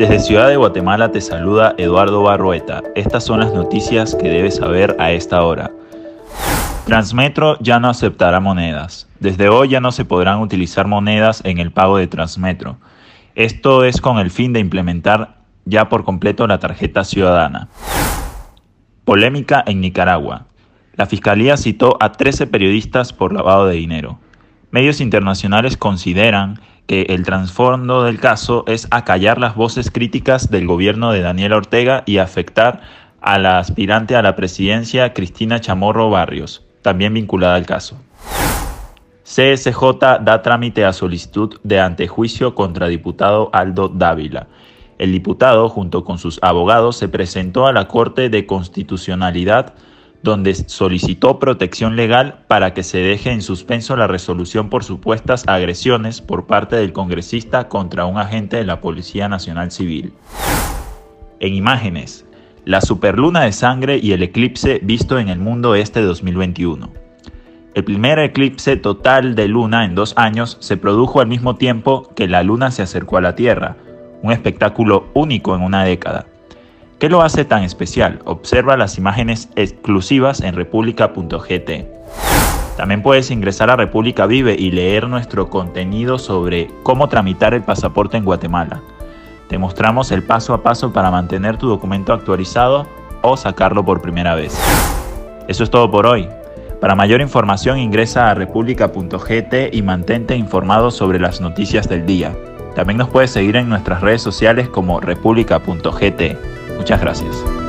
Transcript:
Desde Ciudad de Guatemala te saluda Eduardo Barrueta. Estas son las noticias que debes saber a esta hora. Transmetro ya no aceptará monedas. Desde hoy ya no se podrán utilizar monedas en el pago de Transmetro. Esto es con el fin de implementar ya por completo la tarjeta ciudadana. Polémica en Nicaragua. La Fiscalía citó a 13 periodistas por lavado de dinero. Medios internacionales consideran que el trasfondo del caso es acallar las voces críticas del gobierno de Daniel Ortega y afectar a la aspirante a la presidencia Cristina Chamorro Barrios, también vinculada al caso. CSJ da trámite a solicitud de antejuicio contra diputado Aldo Dávila. El diputado, junto con sus abogados, se presentó a la Corte de Constitucionalidad donde solicitó protección legal para que se deje en suspenso la resolución por supuestas agresiones por parte del congresista contra un agente de la Policía Nacional Civil. En imágenes, la superluna de sangre y el eclipse visto en el mundo este 2021. El primer eclipse total de luna en dos años se produjo al mismo tiempo que la luna se acercó a la Tierra, un espectáculo único en una década. ¿Qué lo hace tan especial? Observa las imágenes exclusivas en república.gt. También puedes ingresar a República Vive y leer nuestro contenido sobre cómo tramitar el pasaporte en Guatemala. Te mostramos el paso a paso para mantener tu documento actualizado o sacarlo por primera vez. Eso es todo por hoy. Para mayor información ingresa a república.gt y mantente informado sobre las noticias del día. También nos puedes seguir en nuestras redes sociales como república.gt. Muchas gracias.